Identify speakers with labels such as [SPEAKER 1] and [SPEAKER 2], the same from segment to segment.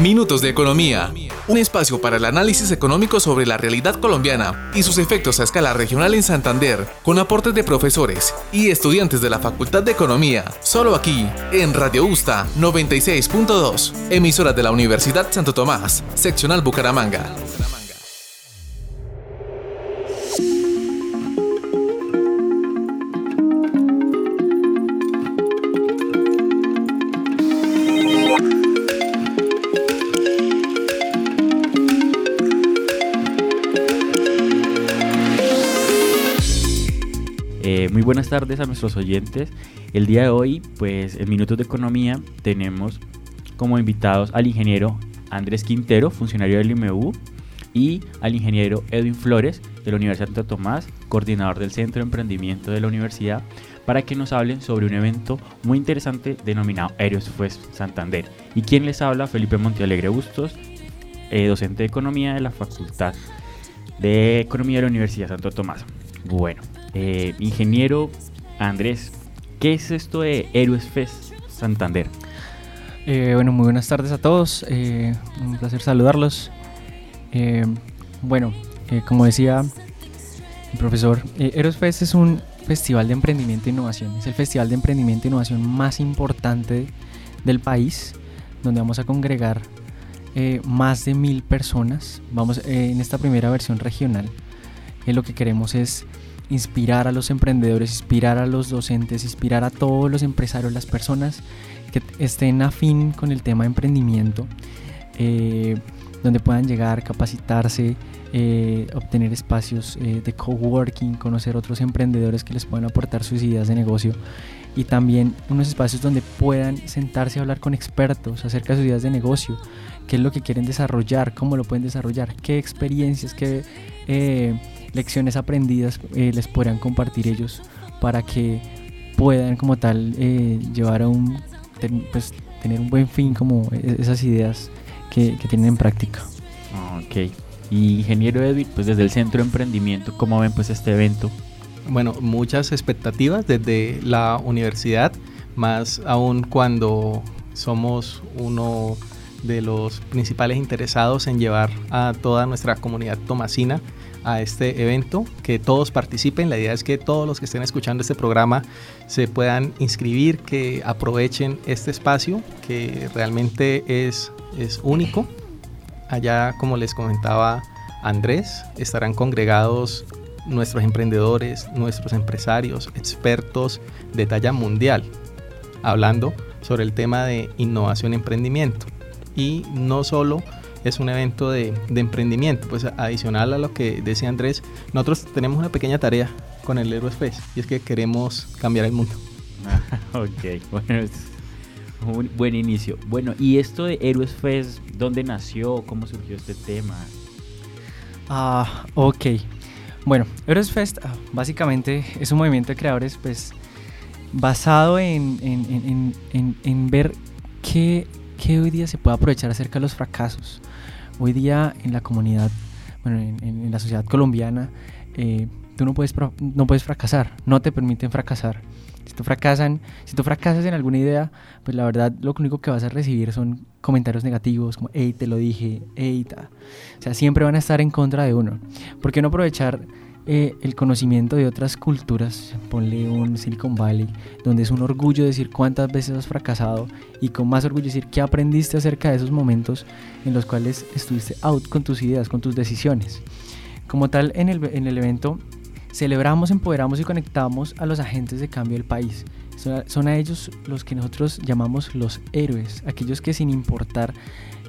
[SPEAKER 1] Minutos de Economía, un espacio para el análisis económico sobre la realidad colombiana y sus efectos a escala regional en Santander, con aportes de profesores y estudiantes de la Facultad de Economía, solo aquí, en Radio Usta 96.2, emisora de la Universidad Santo Tomás, seccional Bucaramanga.
[SPEAKER 2] Tardes a nuestros oyentes. El día de hoy, pues en Minutos de Economía, tenemos como invitados al ingeniero Andrés Quintero, funcionario del IMU, y al ingeniero Edwin Flores de la Universidad de Santo Tomás, coordinador del Centro de Emprendimiento de la Universidad, para que nos hablen sobre un evento muy interesante denominado Aeros Fest Santander. Y quien les habla, Felipe Montealegre Bustos, eh, docente de Economía de la Facultad de Economía de la Universidad de Santo Tomás. Bueno, eh, ingeniero Andrés, ¿qué es esto de Héroes Fest Santander?
[SPEAKER 3] Eh, bueno, muy buenas tardes a todos. Eh, un placer saludarlos. bueno, como decía el profesor, Héroes Fest es un festival de emprendimiento e innovación. Es el festival de emprendimiento e innovación más importante del país, donde vamos a congregar más de mil personas. Vamos en esta primera versión regional. lo que queremos es inspirar a los emprendedores, inspirar a los docentes, inspirar a todos los empresarios, las personas que estén afín con el tema de emprendimiento, eh, donde puedan llegar, capacitarse, eh, obtener espacios eh, de coworking, conocer otros emprendedores que les puedan aportar sus ideas de negocio. Y también unos espacios donde puedan sentarse a hablar con expertos acerca de sus ideas de negocio, qué es lo que quieren desarrollar, cómo lo pueden desarrollar, qué experiencias, qué lecciones aprendidas eh, les podrán compartir ellos para que puedan como tal eh, llevar a un, pues, tener un buen fin como e-, esas ideas que, tienen en práctica.
[SPEAKER 2] Ok. Y ingeniero Edwin, pues desde el Centro de Emprendimiento, ¿cómo ven pues este evento?
[SPEAKER 4] Bueno, muchas expectativas desde la universidad, más aún cuando somos uno de los principales interesados en llevar a toda nuestra comunidad tomasina a este evento, que todos participen. La idea es que todos los que estén escuchando este programa se puedan inscribir, que aprovechen este espacio que realmente es, es único. Allá, como les comentaba Andrés, estarán congregados nuestros emprendedores, nuestros empresarios, expertos de talla mundial, hablando sobre el tema de innovación y emprendimiento. Y no solo es un evento de, emprendimiento. Pues adicional a lo que decía Andrés, nosotros tenemos una pequeña tarea con el Héroes Fest y es que queremos cambiar el mundo.
[SPEAKER 2] ok, bueno, es un buen inicio. Bueno, ¿y esto de Héroes Fest, dónde nació? ¿Cómo surgió este tema?
[SPEAKER 3] Ah, ok. Bueno, Héroes Fest ah, básicamente es un movimiento de creadores pues basado en, en, en, en ver qué, qué hoy día se puede aprovechar acerca de los fracasos hoy día en la comunidad, bueno, en, la sociedad colombiana, eh, tú no puedes, no puedes fracasar, no te permiten fracasar. Si tú, fracasan, si tú fracasas en alguna idea, pues la verdad lo único que vas a recibir son comentarios negativos, como, hey, te lo dije, hey, ta. O sea, siempre van a estar en contra de uno. ¿Por qué no aprovechar eh, el conocimiento de otras culturas, ponle un Silicon Valley, donde es un orgullo decir cuántas veces has fracasado y con más orgullo decir qué aprendiste acerca de esos momentos en los cuales estuviste out con tus ideas, con tus decisiones. Como tal, en el, en el evento celebramos, empoderamos y conectamos a los agentes de cambio del país. Son a, ellos los que nosotros llamamos los héroes, aquellos que sin importar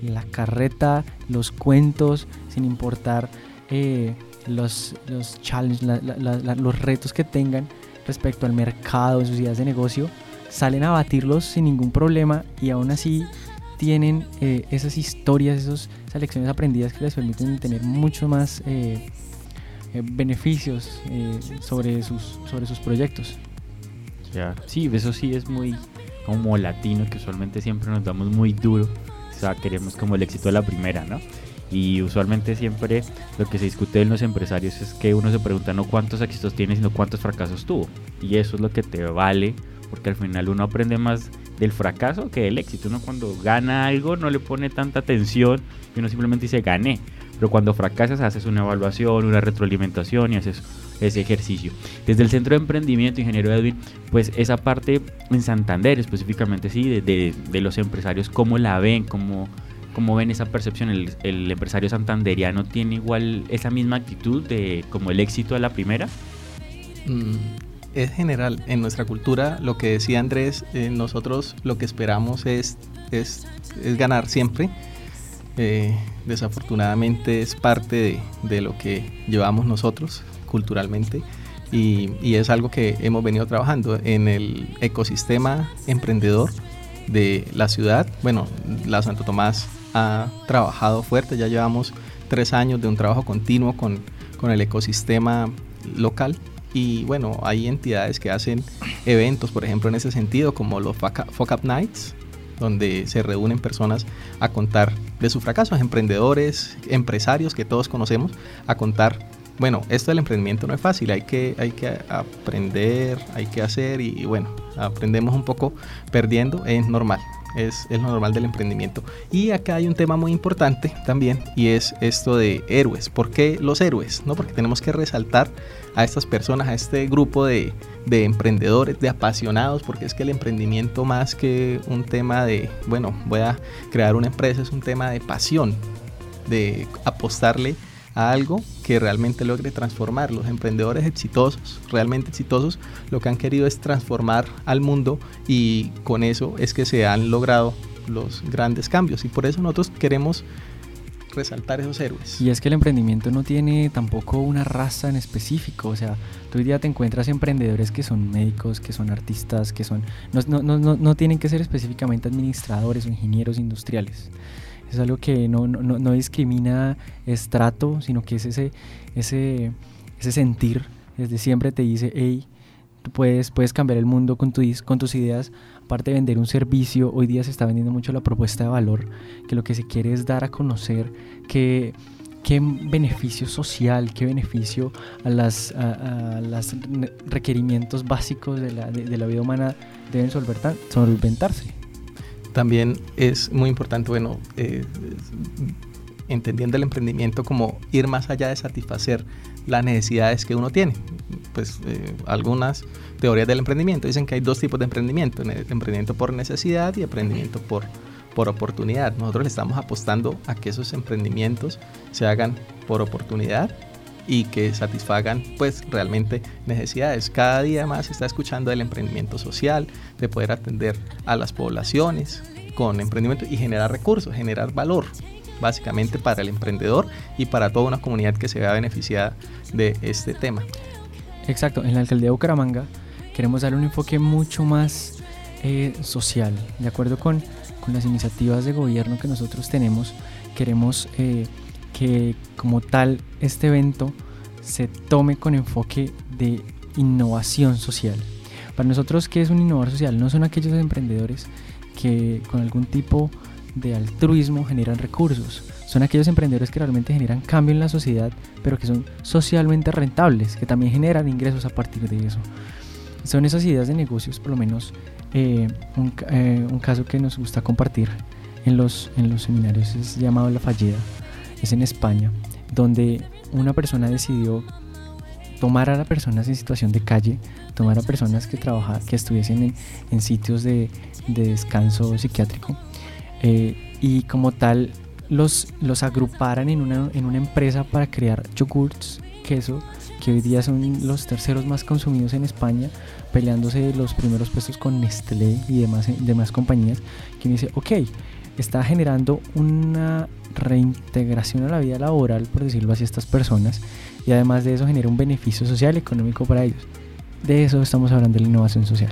[SPEAKER 3] la carreta, los cuentos, sin importar... Eh, los, los challenges, los retos que tengan respecto al mercado, en sus ideas de negocio, salen a batirlos sin ningún problema y aún así tienen eh, esas historias, esas lecciones aprendidas que les permiten tener mucho más eh, eh, beneficios sobre, sus, sobre sus proyectos.
[SPEAKER 2] Sí, eso sí es muy como latino, que usualmente siempre nos damos muy duro. O sea, queremos como el éxito de la primera, ¿no? Y usualmente siempre lo que se discute en los empresarios es que uno se pregunta no cuántos éxitos tiene, sino cuántos fracasos tuvo. Y eso es lo que te vale, porque al final uno aprende más del fracaso que del éxito. Uno cuando gana algo no le pone tanta atención y uno simplemente dice gané. Pero cuando fracasas haces una evaluación, una retroalimentación y haces ese ejercicio. Desde el Centro de Emprendimiento, Ingeniero Edwin, pues esa parte en Santander específicamente, sí, de, de, los empresarios, ¿cómo la ven? ¿Cómo, cómo ven esa percepción? El, empresario santanderiano tiene igual esa misma actitud de como el éxito de la primera?
[SPEAKER 4] Mm, es general. En nuestra cultura, lo que decía Andrés, eh, nosotros lo que esperamos es, es, es ganar siempre. Eh, desafortunadamente es parte de, de, lo que llevamos nosotros culturalmente y, y, es algo que hemos venido trabajando en el ecosistema emprendedor de la ciudad. Bueno, la Santo Tomás ha trabajado fuerte, ya llevamos tres años de un trabajo continuo con, con el ecosistema local. Y bueno, hay entidades que hacen eventos, por ejemplo, en ese sentido, como los Fuck Up Nights, donde se reúnen personas a contar de sus fracasos, emprendedores, empresarios que todos conocemos, a contar, bueno, esto del emprendimiento no es fácil, hay que, hay que aprender, hay que hacer y, y bueno, aprendemos un poco perdiendo, es normal es, lo normal del emprendimiento. Y acá hay un tema muy importante también y es esto de héroes. ¿Por qué los héroes? ¿No? Porque tenemos que resaltar a estas personas, a este grupo de, de emprendedores, de apasionados, porque es que el emprendimiento más que un tema de, bueno, voy a crear una empresa, es un tema de pasión, de apostarle a algo que realmente logre transformar. Los emprendedores exitosos, realmente exitosos, lo que han querido es transformar al mundo y con eso es que se han logrado los grandes cambios y por eso nosotros queremos resaltar esos héroes.
[SPEAKER 3] Y es que el emprendimiento no tiene tampoco una raza en específico, o sea, tú hoy día te encuentras emprendedores que son médicos, que son artistas, que son... No, no, no, no tienen que ser específicamente administradores o ingenieros industriales es algo que no, no, no discrimina estrato, sino que es ese, ese, ese sentir, desde siempre te dice, hey, tú puedes, puedes cambiar el mundo con, tu, con tus ideas, aparte de vender un servicio, hoy día se está vendiendo mucho la propuesta de valor, que lo que se quiere es dar a conocer que qué beneficio social, qué beneficio a los a, las requerimientos básicos de la, de, de la vida humana deben solventarse
[SPEAKER 4] también es muy importante, bueno, eh, entendiendo el emprendimiento como ir más allá de satisfacer las necesidades que uno tiene. Pues eh, algunas teorías del emprendimiento dicen que hay dos tipos de emprendimiento, emprendimiento por necesidad y emprendimiento por, por oportunidad. Nosotros le estamos apostando a que esos emprendimientos se hagan por oportunidad y que satisfagan pues realmente necesidades. Cada día más se está escuchando el emprendimiento social, de poder atender a las poblaciones con emprendimiento y generar recursos, generar valor básicamente para el emprendedor y para toda una comunidad que se vea beneficiada de este tema.
[SPEAKER 3] Exacto, en la alcaldía de Bucaramanga queremos dar un enfoque mucho más eh, social, de acuerdo con, con, las iniciativas de gobierno que nosotros tenemos, queremos eh, que como tal este evento se tome con enfoque de innovación social. Para nosotros, ¿qué es un innovador social? No son aquellos emprendedores que con algún tipo de altruismo generan recursos. Son aquellos emprendedores que realmente generan cambio en la sociedad, pero que son socialmente rentables, que también generan ingresos a partir de eso. Son esas ideas de negocios, por lo menos eh, un, eh, un, caso que nos gusta compartir en los, en los seminarios es llamado La Fallida es en España, donde una persona decidió tomar a las personas en situación de calle, tomar a personas que trabajaban, que estuviesen en, sitios de, descanso psiquiátrico eh, y como tal los, los agruparan en una, en una empresa para crear yogurts, queso, que hoy día son los terceros más consumidos en España, peleándose los primeros puestos con Nestlé y demás, demás compañías, que dice, ok, está generando una reintegración a la vida laboral, por decirlo así, a estas personas y además de eso genera un beneficio social y económico para ellos. De eso estamos hablando de la innovación social.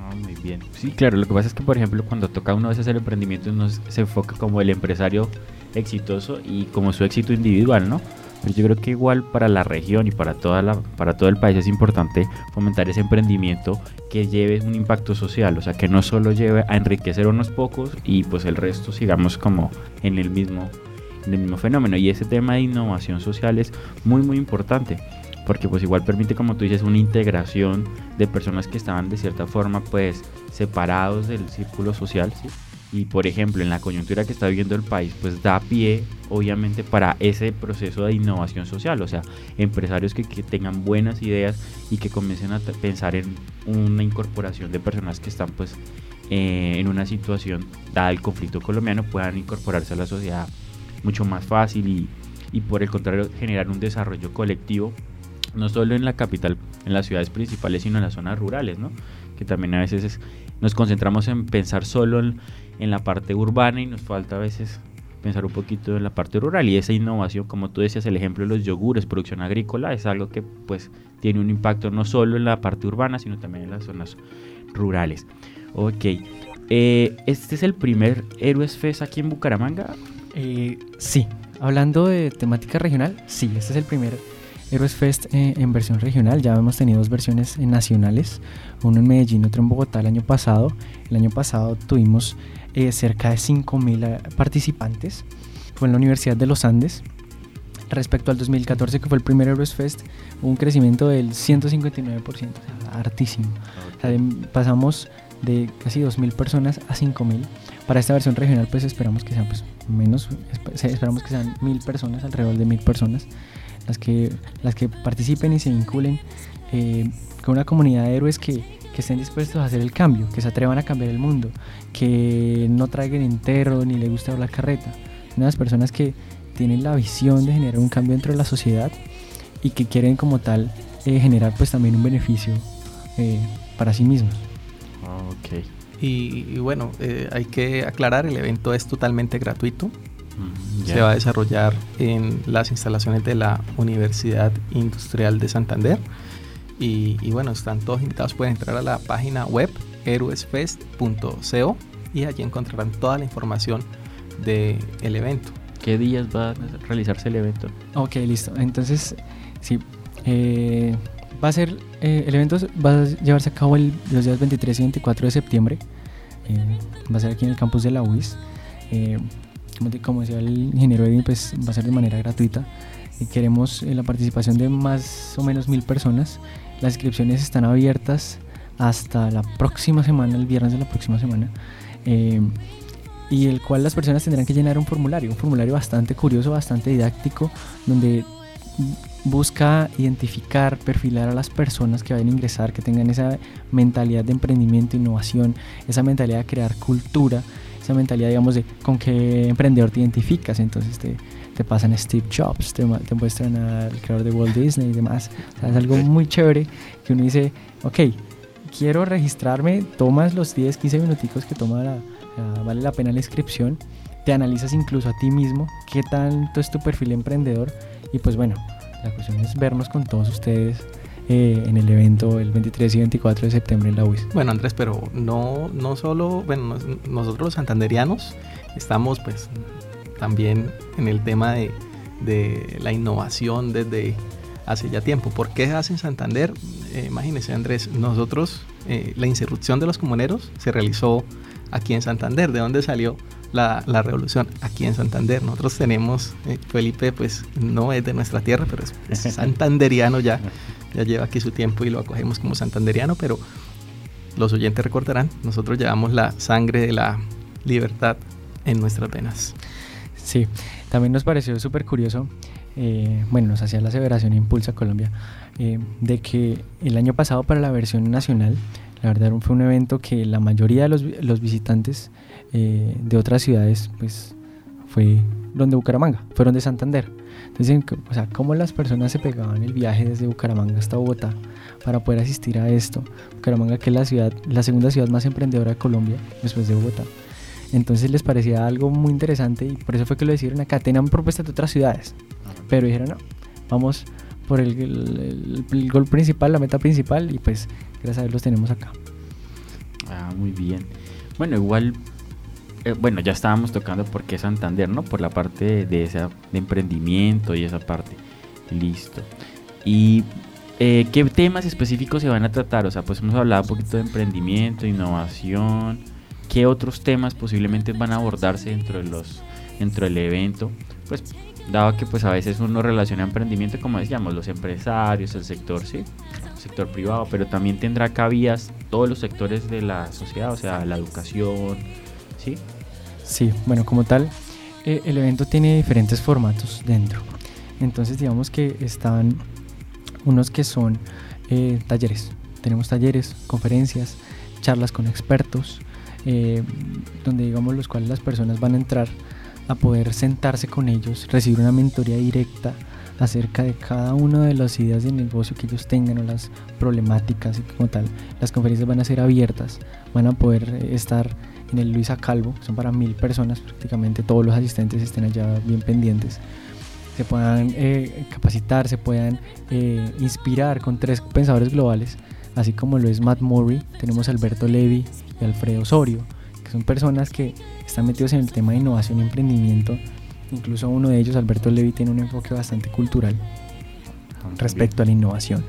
[SPEAKER 2] Ah, muy bien. Sí, claro, lo que pasa es que, por ejemplo, cuando toca uno a veces el emprendimiento, uno se enfoca como el empresario exitoso y como su éxito individual, ¿no? Pero yo creo que igual para la región y para, toda la, para todo el país es importante fomentar ese emprendimiento que lleve un impacto social, o sea, que no solo lleve a enriquecer unos pocos y pues el resto sigamos como en el mismo, en el mismo fenómeno. Y ese tema de innovación social es muy, muy importante porque pues igual permite, como tú dices, una integración de personas que estaban de cierta forma pues separados del círculo social, ¿sí? Y por ejemplo en la coyuntura que está viviendo el país pues da pie obviamente para ese proceso de innovación social o sea empresarios que, tengan buenas ideas y que comiencen a pensar en una incorporación de personas que están pues eh, en una situación dada el conflicto colombiano puedan incorporarse a la sociedad mucho más fácil y, y por el contrario generar un desarrollo colectivo no solo en la capital, en las ciudades principales, sino en las zonas rurales, ¿no? Que también a veces nos concentramos en pensar solo en, en la parte urbana y nos falta a veces pensar un poquito en la parte rural y esa innovación, como tú decías, el ejemplo de los yogures, producción agrícola, es algo que pues tiene un impacto no solo en la parte urbana, sino también en las zonas rurales. Ok, eh, ¿este es el primer Héroes Fest aquí en Bucaramanga?
[SPEAKER 3] Eh, sí, hablando de temática regional, sí, este es el primer Héroes Fest eh, en versión regional, ya hemos tenido dos versiones nacionales, uno en Medellín, otro en Bogotá el año pasado. El año pasado tuvimos eh, cerca de 5.000 eh, participantes. Fue en la Universidad de los Andes. Respecto al 2014, que fue el primer Eurosfest, hubo un crecimiento del 159%, o sea, hartísimo. pasamos de casi 2.000 personas a 5.000. Para esta versión regional, pues esperamos que sean pues, menos, esperamos que sean 1.000 personas, alrededor de 1.000 personas, las que, las que participen y se vinculen eh, con una comunidad de héroes que, que estén dispuestos a hacer el cambio, que se atrevan a cambiar el mundo, que no traigan entero ni le guste hablar carreta. Unas personas que tienen la visión de generar un cambio dentro de la sociedad y que quieren como tal eh, generar pues también un beneficio eh, para sí mismos.
[SPEAKER 4] Ok. Y, bueno, eh, hay que aclarar, el evento es totalmente gratuito. Mm, se va a desarrollar en las instalaciones de la Universidad Industrial de Santander. Y, bueno, están todos invitados, pueden entrar a la página web héroesfest.co y allí encontrarán toda la información del evento.
[SPEAKER 2] ¿Qué días va a realizarse el evento?
[SPEAKER 3] Ok, listo. Entonces, sí, eh, va a ser, eh, el evento va a llevarse a cabo el, los días 23 y 24 de septiembre. Eh, va a ser aquí en el campus de la UIS. Como, decía el ingeniero Edwin, pues va a ser de manera gratuita. Y queremos la participación de más o menos mil personas las inscripciones están abiertas hasta la próxima semana, el viernes de la próxima semana. Eh, y el cual las personas tendrán que llenar un formulario, un formulario bastante curioso, bastante didáctico, donde busca identificar, perfilar a las personas que vayan a ingresar, que tengan esa mentalidad de emprendimiento, innovación, esa mentalidad de crear cultura, esa mentalidad, digamos, de con qué emprendedor te identificas. Entonces te, te pasan Steve Jobs, te, muestran al creador de Walt Disney y demás. es algo muy chévere que uno dice, ok, quiero registrarme, tomas los 10, 15 minuticos que toma la, vale la pena la inscripción, te analizas incluso a ti mismo, qué tanto es tu perfil emprendedor y pues bueno, la cuestión es vernos con todos ustedes eh, en el evento el 23 y 24 de septiembre en la UIS.
[SPEAKER 4] Bueno Andrés, pero no, no solo, bueno, nosotros los santanderianos estamos pues también en el tema de, de la innovación desde hace ya tiempo. ¿Por qué hace en Santander? Eh, imagínese Andrés, nosotros, eh, la insurrección de los comuneros se realizó aquí en Santander. ¿De dónde salió la, la revolución? Aquí en Santander. Nosotros tenemos, eh, Felipe pues no es de nuestra tierra, pero es, es santanderiano ya, ya lleva aquí su tiempo y lo acogemos como santanderiano, pero los oyentes recordarán, nosotros llevamos la sangre de la libertad en nuestras venas.
[SPEAKER 3] Sí, también nos pareció súper curioso, eh, bueno, nos hacía la aseveración Impulsa Colombia, eh, de que el año pasado para la versión nacional, la verdad fue un evento que la mayoría de los, visitantes eh, de otras ciudades, pues fue donde Bucaramanga, fueron de Santander. Entonces, o sea, cómo las personas se pegaban el viaje desde Bucaramanga hasta Bogotá para poder asistir a esto. Bucaramanga, que es la ciudad, la segunda ciudad más emprendedora de Colombia, después de Bogotá. Entonces les parecía algo muy interesante y por eso fue que lo decidieron acá. Tenían propuestas de otras ciudades, pero dijeron no, vamos por el, gol principal, la meta principal y pues gracias a Dios los tenemos acá.
[SPEAKER 2] Ah, muy bien. Bueno, igual, eh, bueno, ya estábamos tocando por qué Santander, ¿no? Por la parte de, esa, emprendimiento y esa parte. Listo. Y eh, ¿qué temas específicos se van a tratar? O sea, pues hemos hablado un poquito de emprendimiento, innovación, qué otros temas posiblemente van a abordarse dentro, de los, dentro del evento. Pues dado que pues a veces uno relaciona emprendimiento, como decíamos, los empresarios, el sector, sí, sector privado, pero también tendrá cabías todos los sectores de la sociedad, o sea, la educación, ¿sí?
[SPEAKER 3] Sí, bueno, como tal, eh, el evento tiene diferentes formatos dentro. Entonces, digamos que están unos que son eh, talleres. Tenemos talleres, conferencias, charlas con expertos, eh, donde digamos los cuales las personas van a entrar a poder sentarse con ellos, recibir una mentoría directa acerca de cada una de las ideas de negocio que ellos tengan o las problemáticas y como tal. Las conferencias van a ser abiertas, van a poder estar en el Luisa Calvo, son para mil personas, prácticamente todos los asistentes estén allá bien pendientes. Se puedan eh, capacitar, se puedan eh, inspirar con tres pensadores globales, así como lo es Matt Murray, tenemos Alberto Levy y Alfredo Osorio, que son personas que están metidos en el tema de innovación y emprendimiento. Incluso uno de ellos, Alberto Levy, tiene un enfoque bastante cultural
[SPEAKER 2] Ah,
[SPEAKER 3] respecto a la innovación.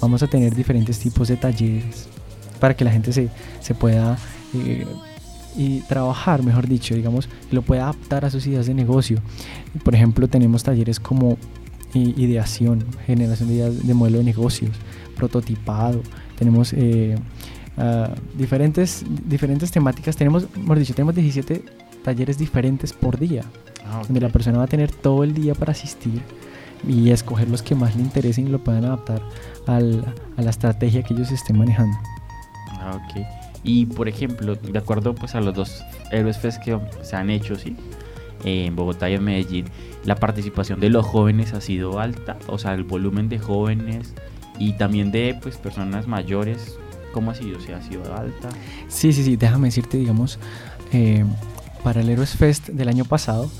[SPEAKER 3] Vamos a tener diferentes tipos de talleres para que la gente se, se pueda eh, y trabajar, mejor dicho, digamos, lo pueda adaptar a sus ideas de negocio. Por ejemplo, tenemos talleres como ideación, generación de ideas de modelo de negocios, prototipado, tenemos eh, ah, diferentes, diferentes temáticas, tenemos, mejor dicho, tenemos 17 talleres diferentes por día,
[SPEAKER 2] Ah, ok.
[SPEAKER 3] donde la persona va a tener todo el día para asistir y escoger los que más le interesen y lo puedan adaptar al- a la estrategia que ellos estén manejando.
[SPEAKER 2] Ah, ok. Y por ejemplo, de acuerdo pues a los dos Héroes Fest que se han hecho, ¿sí? En Bogotá y en Medellín, la participación de los jóvenes ha sido alta, o sea, el volumen de jóvenes y también de pues personas mayores, ¿cómo ha sido? O ha sido alta.
[SPEAKER 3] Sí, sí, sí, déjame decirte, digamos, eh, para el Heroes Fest del año pasado,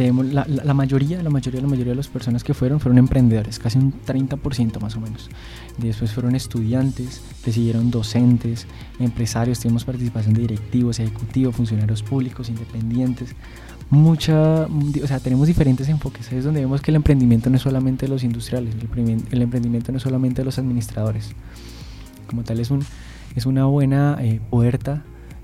[SPEAKER 3] tenemos la, la- la mayoría, la mayoría, la mayoría de las personas que fueron fueron emprendedores, casi un 30% más o menos. Después fueron estudiantes, le siguieron docentes, empresarios, tenemos participación de directivos, ejecutivos, funcionarios públicos, independientes. Mucha, o sea, tenemos diferentes enfoques. Es donde vemos que el emprendimiento no es solamente de los industriales, el emprendimiento no es solamente de los administradores. Como tal, es, un, es una buena eh, puerta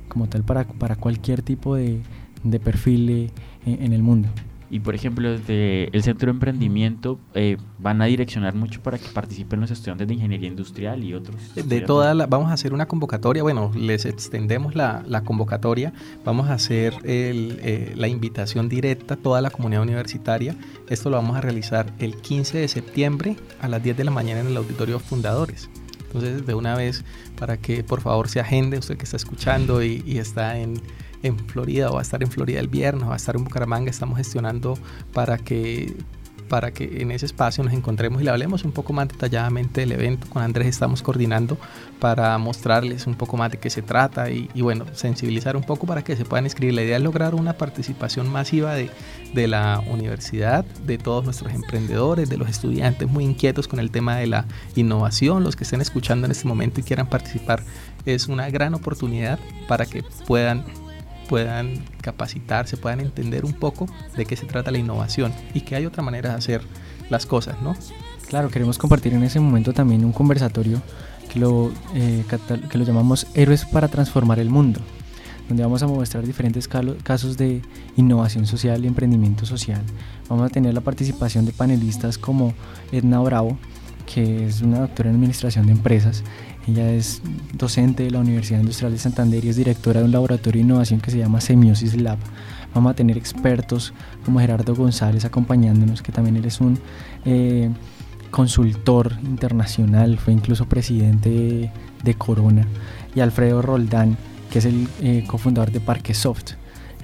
[SPEAKER 3] como tal para, para cualquier tipo de, de perfil en, en el mundo.
[SPEAKER 2] Y por ejemplo, desde el Centro de Emprendimiento eh, van a direccionar mucho para que participen los estudiantes de Ingeniería Industrial y otros.
[SPEAKER 4] De toda la, vamos a hacer una convocatoria, bueno, les extendemos la, la convocatoria, vamos a hacer el, eh, la invitación directa a toda la comunidad universitaria. Esto lo vamos a realizar el 15 de septiembre a las 10 de la mañana en el Auditorio Fundadores. Entonces, de una vez, para que por favor se agende, usted que está escuchando y, y está en, en Florida o va a estar en Florida el viernes va a estar en Bucaramanga, estamos gestionando para que para que en ese espacio nos encontremos y le hablemos un poco más detalladamente del evento. Con Andrés estamos coordinando para mostrarles un poco más de qué se trata y, y bueno, sensibilizar un poco para que se puedan inscribir. La idea es lograr una participación masiva de, de la universidad, de todos nuestros emprendedores, de los estudiantes muy inquietos con el tema de la innovación, los que estén escuchando en este momento y quieran participar. Es una gran oportunidad para que puedan puedan capacitarse, puedan entender un poco de qué se trata la innovación y que hay otra manera de hacer las cosas, ¿no?
[SPEAKER 3] Claro, queremos compartir en ese momento también un conversatorio que lo, eh, que lo llamamos Héroes para transformar el mundo, donde vamos a mostrar diferentes casos de innovación social y emprendimiento social. Vamos a tener la participación de panelistas como Edna Bravo, que es una doctora en administración de empresas. Ella es docente de la Universidad Industrial de Santander y es directora de un laboratorio de innovación que se llama Semiosis Lab. Vamos a tener expertos como Gerardo González acompañándonos, que también él es un eh, consultor internacional, fue incluso presidente de, Corona, y Alfredo Roldán, que es el eh, cofundador de Parquesoft.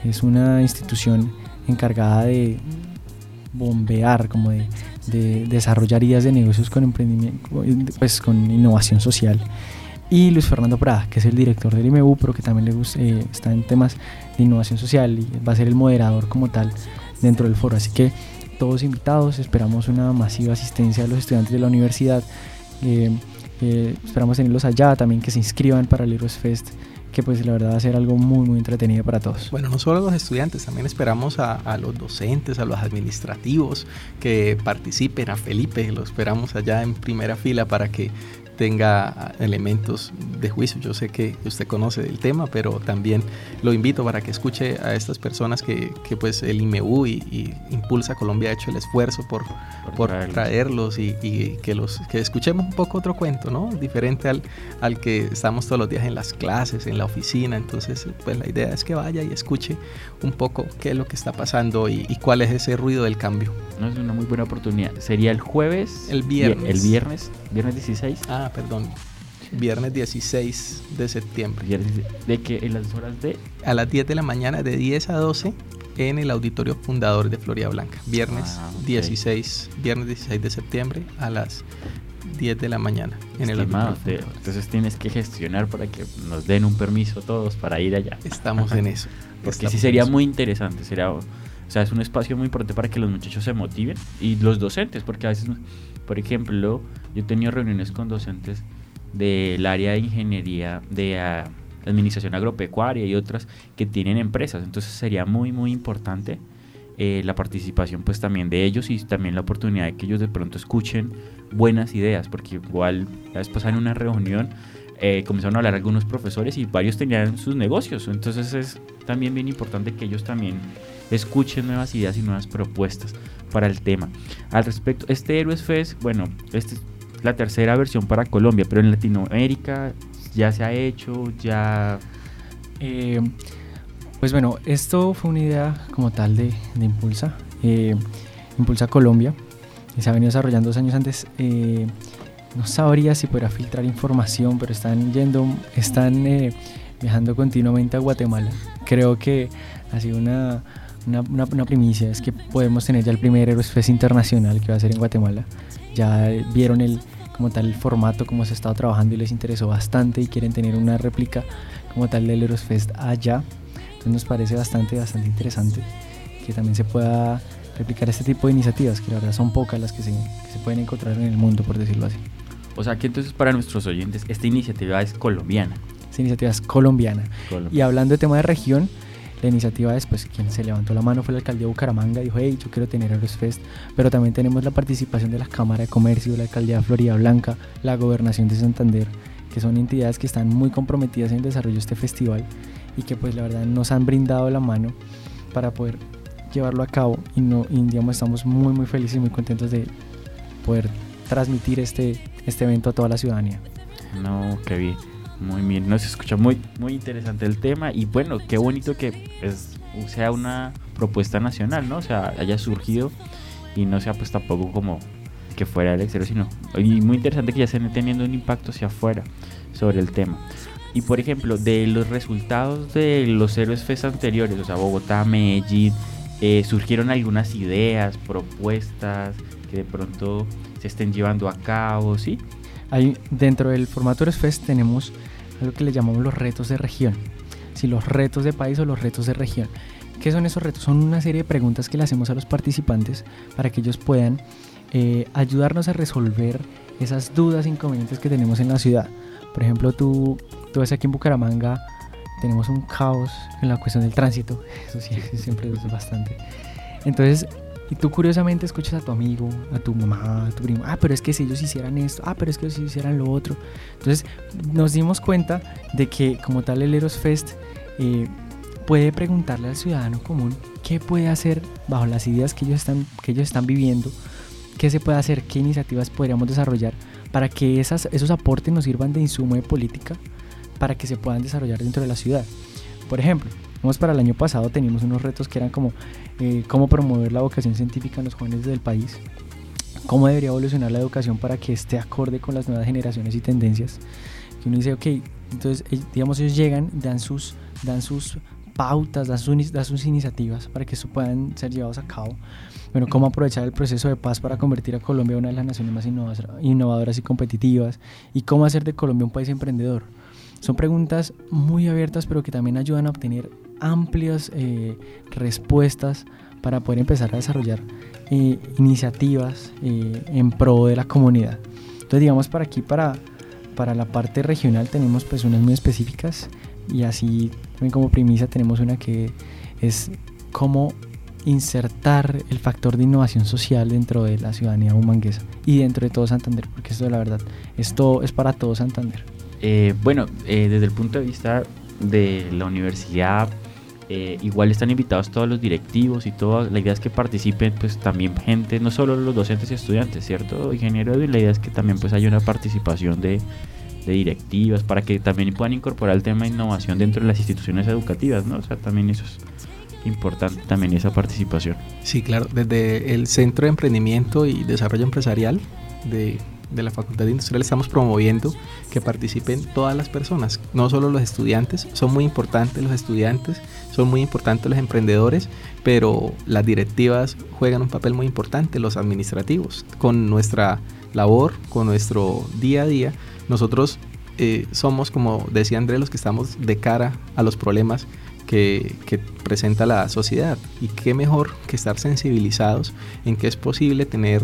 [SPEAKER 3] Es una institución encargada de bombear, como de, de desarrollar ideas de negocios con emprendimiento, pues con innovación social. Y Luis Fernando Prada, que es el director del IMU, pero que también le gusta, eh, está en temas de innovación social y va a ser el moderador como tal dentro del foro. Así que todos invitados, esperamos una masiva asistencia de los estudiantes de la universidad. Eh, eh, esperamos tenerlos allá, también que se inscriban para el Heroes Fest, que pues la verdad va a ser algo muy muy entretenido para todos.
[SPEAKER 4] Bueno, no solo a los estudiantes, también esperamos a, a los docentes, a los administrativos que participen, a Felipe, lo esperamos allá en primera fila para que tenga elementos de juicio. Yo sé que usted conoce el tema, pero también lo invito para que escuche a estas personas que, que pues el IMEU y, Impulsa Colombia ha hecho el esfuerzo por, por, traerlos, y, y, que los que escuchemos un poco otro cuento, ¿no? Diferente al, al que estamos todos los días en las clases, en la oficina. Entonces, pues la idea es que vaya y escuche un poco qué es lo que está pasando y, cuál es ese ruido del cambio.
[SPEAKER 2] No es una muy buena oportunidad. Sería el jueves.
[SPEAKER 4] El viernes.
[SPEAKER 2] El viernes, viernes 16.
[SPEAKER 4] Ah, perdón. Viernes 16 de septiembre.
[SPEAKER 2] ¿De que ¿En las horas de?
[SPEAKER 4] A las 10 de la mañana, de 10 a 12 en el Auditorio Fundador de Florida Blanca. Viernes 16, ah, viernes 16 de septiembre a las 10 de la mañana
[SPEAKER 2] en el Entonces tienes que gestionar para que nos den un permiso todos para ir allá.
[SPEAKER 4] Estamos en eso.
[SPEAKER 2] Porque sí sería muy interesante, sería, o sea, es un espacio muy importante para que los muchachos se motiven y los docentes, porque a veces, por ejemplo, yo he tenido reuniones con docentes del área de ingeniería, de ah, administración agropecuaria y otras que tienen empresas, entonces sería muy, muy importante eh, la participación pues también de ellos y también la oportunidad de que ellos de pronto escuchen buenas ideas, porque igual la vez pasada una reunión eh, comenzaron a hablar algunos profesores y varios tenían sus negocios, entonces es también bien importante que ellos también escuchen nuevas ideas y nuevas propuestas para el tema. Al respecto, este Héroes Fest, bueno, esta es la tercera versión para Colombia, pero en Latinoamérica ya se ha hecho, ya...
[SPEAKER 3] Eh, pues bueno, esto fue una idea como tal de, Impulsa, eh, Impulsa Colombia, y se ha venido desarrollando dos años antes. Eh, no sabría si podrá filtrar información, pero están yendo, están viajando continuamente a Guatemala. Creo que ha sido una, una, primicia, es que podemos tener ya el primer Aerosfest internacional que va a ser en Guatemala. Ya vieron el, como tal el formato, cómo se ha estado trabajando y les interesó bastante y quieren tener una réplica como tal del Aerosfest allá nos parece bastante, bastante interesante que también se pueda replicar este tipo de iniciativas, que la verdad son pocas las que se, pueden encontrar en el mundo, por decirlo así.
[SPEAKER 2] O sea que entonces para nuestros oyentes, esta iniciativa es colombiana.
[SPEAKER 3] Esta iniciativa es colombiana. Y hablando de tema de región, la iniciativa es, pues, quien se levantó la mano fue el alcalde de Bucaramanga, dijo, hey, yo quiero tener Aerosfest, pero también tenemos la participación de la Cámara de Comercio, la alcaldía de Florida Blanca, la Gobernación de Santander, que son entidades que están muy comprometidas en el desarrollo de este festival y que pues la verdad nos han brindado la mano para poder llevarlo a cabo y, no, digamos, estamos muy muy felices y muy contentos de poder transmitir este, este evento a toda la ciudadanía.
[SPEAKER 2] No, qué bien, muy bien, nos escucha muy, muy interesante el tema y bueno, qué bonito que es, sea una propuesta nacional, ¿no? O sea, haya surgido y no sea pues tampoco como que fuera el exterior, sino y muy interesante que ya estén teniendo un impacto hacia afuera sobre el tema. Y por ejemplo, de los resultados de los Héroes Fest anteriores, o sea, Bogotá, Medellín, eh, surgieron algunas ideas, propuestas que de pronto se estén llevando a cabo, ¿sí?
[SPEAKER 3] Hay, dentro del formato Fest tenemos que le llamamos los retos de región. Si los retos de país o los retos de región. ¿Qué son esos retos? Son una serie de preguntas que le hacemos a los participantes para que ellos puedan eh, ayudarnos a resolver esas dudas e inconvenientes que tenemos en la ciudad. Por ejemplo, tú, tú ves aquí en Bucaramanga, tenemos un caos en la cuestión del tránsito. Eso sí, siempre es bastante. Entonces, y tú curiosamente escuchas a tu amigo, a tu mamá, a tu primo, ah, pero es que si ellos hicieran esto, ah, pero es que si hicieran lo otro. Entonces, nos dimos cuenta de que como tal el Eros Fest eh, puede preguntarle al ciudadano común qué puede hacer bajo las ideas que ellos están, que ellos están viviendo, qué se puede hacer, qué iniciativas podríamos desarrollar para que esas, esos aportes nos sirvan de insumo de política para que se puedan desarrollar dentro de la ciudad. Por ejemplo, vamos para el año pasado teníamos unos retos que eran como eh, cómo promover la vocación científica en los jóvenes del país, cómo debería evolucionar la educación para que esté acorde con las nuevas generaciones y tendencias. Que uno dice, ok, entonces eh, digamos ellos llegan, dan sus, dan sus pautas, dan sus, dan sus iniciativas para que eso puedan ser llevados a cabo bueno, cómo aprovechar el proceso de paz para convertir a Colombia en una de las naciones más innovadoras y competitivas y cómo hacer de Colombia un país emprendedor. Son preguntas muy abiertas pero que también ayudan a obtener amplias eh, respuestas para poder empezar a desarrollar eh, iniciativas eh, en pro de la comunidad. Entonces digamos para aquí, para, para la parte regional tenemos pues unas muy específicas y así también como primicia tenemos una que es cómo insertar el factor de innovación social dentro de la ciudadanía humanguesa y dentro de todo Santander, porque esto la verdad, esto es para todo Santander.
[SPEAKER 2] Eh, bueno, eh, desde el punto de vista de la universidad, eh, igual están invitados todos los directivos y todo. La idea es que participen pues también gente, no solo los docentes y estudiantes, ¿cierto? Ingeniero la idea es que también pues haya una participación de, de directivas para que también puedan incorporar el tema de innovación dentro de las instituciones educativas, ¿no? O sea, también eso es importante también esa participación.
[SPEAKER 4] Sí, claro, desde el Centro de Emprendimiento y Desarrollo Empresarial de, de, la Facultad de Industrial estamos promoviendo que participen todas las personas, no solo los estudiantes, son muy importantes los estudiantes, son muy importantes los emprendedores, pero las directivas juegan un papel muy importante, los administrativos, con nuestra labor, con nuestro día a día, nosotros eh, somos, como decía Andrés, los que estamos de cara a los problemas que, presenta la sociedad. Y qué mejor que estar sensibilizados en que es posible tener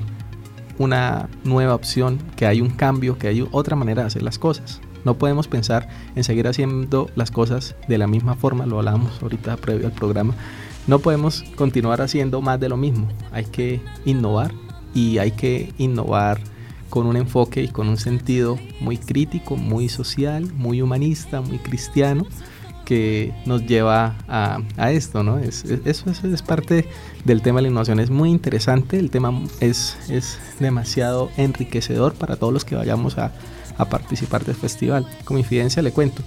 [SPEAKER 4] una nueva opción, que hay un cambio, que hay otra manera de hacer las cosas. No podemos pensar en seguir haciendo las cosas de la misma forma, lo hablábamos ahorita previo al programa. No podemos continuar haciendo más de lo mismo. Hay que innovar y hay que innovar con un enfoque y con un sentido muy crítico, muy social, muy humanista, muy cristiano que nos lleva a, esto, ¿no? Es, eso, es parte del tema de la innovación, es muy interesante, el tema es, es demasiado enriquecedor para todos los que vayamos a, a participar del festival. Como infidencia le cuento,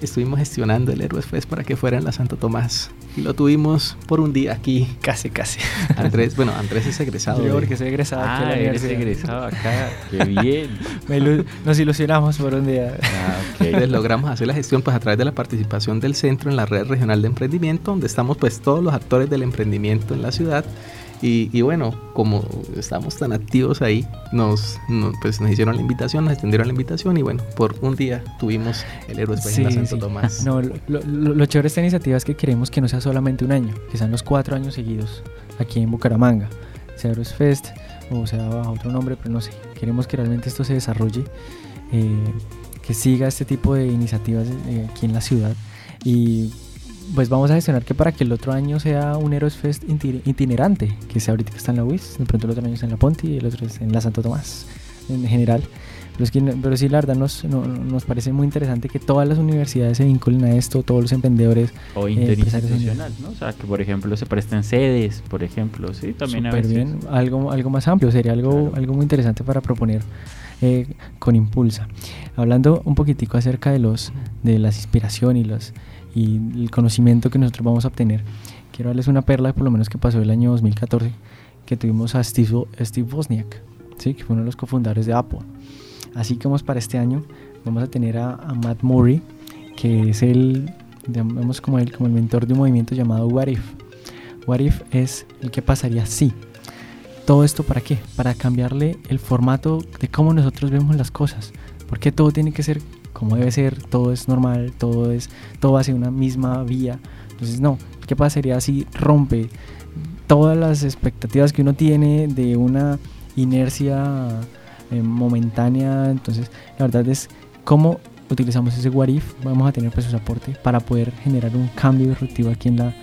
[SPEAKER 4] estuvimos gestionando el Héroes Fest para que fuera en la Santo Tomás. Y lo tuvimos por un día aquí.
[SPEAKER 3] Casi, casi.
[SPEAKER 4] Andrés, bueno, Andrés es egresado.
[SPEAKER 3] Yo porque soy egresado
[SPEAKER 2] ah,
[SPEAKER 3] aquí
[SPEAKER 2] eres egresado acá. Qué bien.
[SPEAKER 3] nos ilusionamos por un día.
[SPEAKER 4] Ah, Entonces logramos hacer la gestión pues a través de la participación del centro en la red regional de emprendimiento, donde estamos pues todos los actores del emprendimiento en la ciudad y, bueno, como estamos tan activos ahí, nos, pues nos hicieron la invitación, nos extendieron la invitación y bueno, por un día tuvimos el Héroes de Santo Tomás.
[SPEAKER 3] No, lo, lo, chévere de esta iniciativa es que queremos que no sea solamente un año, que sean los cuatro años seguidos aquí en Bucaramanga, sea Héroes Fest o sea bajo otro nombre, pero no sé, queremos que realmente esto se desarrolle, eh, que siga este tipo de iniciativas eh, aquí en la ciudad. Y pues vamos a gestionar que para que el otro año sea un Heroes Fest itinerante, que sea ahorita que está en la UIS, de pronto el otro año está en la Ponti y el otro es en la Santo Tomás, en general. Pero, es que, pero sí, la verdad nos, nos parece muy interesante que todas las universidades se vinculen a esto, todos los emprendedores.
[SPEAKER 2] O eh, interinstitucional, ¿no? O sea, que por ejemplo se presten sedes, por ejemplo, sí, también
[SPEAKER 3] Súper bien, algo, algo más amplio, sería algo, algo muy interesante para proponer eh, con Impulsa. Hablando un poquitico acerca de, los, de las inspiración y los y el conocimiento que nosotros vamos a obtener. Quiero darles una perla, por lo menos que pasó el año 2014, que tuvimos a Steve, Steve Wozniak, ¿sí? que fue uno de los cofundadores de Apple. Así que vamos para este año, vamos a tener a, Matt Murray, que es el, digamos, como el, como el mentor de un movimiento llamado What If. What If es el que pasaría si. ¿Todo esto para qué? Para cambiarle el formato de cómo nosotros vemos las cosas. Porque todo tiene que ser como debe ser, todo es normal, todo es todo hacia una misma vía. Entonces, no, ¿qué pasaría si rompe todas las expectativas que uno tiene de una inercia eh, momentánea? Entonces, la verdad es cómo utilizamos ese what if, vamos a tener pues su aporte para poder generar un cambio disruptivo aquí en la,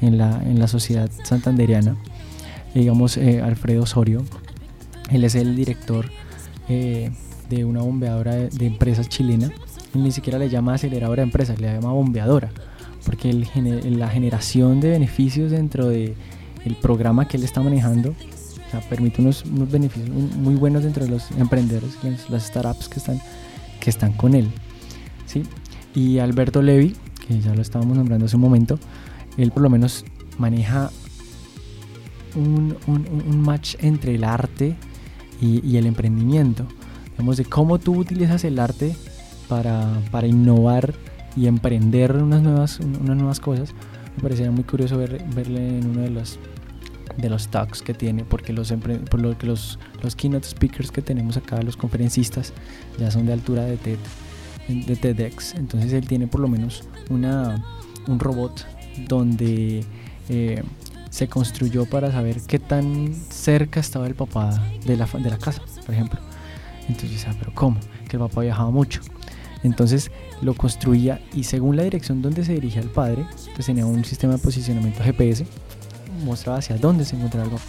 [SPEAKER 3] en la, en la sociedad santanderiana. digamos, eh, Alfredo Osorio, él es el director eh, de una bombeadora de, empresas chilena. ni siquiera le llama aceleradora de empresas, le llama bombeadora, porque la generación de beneficios dentro del el programa que él está manejando permite unos, beneficios muy, buenos dentro de los emprendedores, las startups que están, que están con él. ¿sí? Y Alberto Levi, que ya lo estábamos nombrando hace un momento, él por lo menos maneja un, match entre el arte y el emprendimiento de cómo tú utilizas el arte para, para innovar y emprender unas nuevas, unas nuevas cosas. Me parecía muy curioso ver, verle en uno de los de los talks que tiene, porque los, por lo que los, los keynote speakers que tenemos acá, los conferencistas, ya son de altura de, TED, de TEDx. Entonces él tiene por lo menos una, un robot donde eh, se construyó para saber qué tan cerca estaba el papá de la, de la casa, por ejemplo. Entonces, ah, pero ¿cómo? Que el papá viajaba mucho. Entonces lo construía y según la dirección donde se dirigía el padre, pues tenía un sistema de posicionamiento GPS mostraba hacia dónde se encontraba el papá.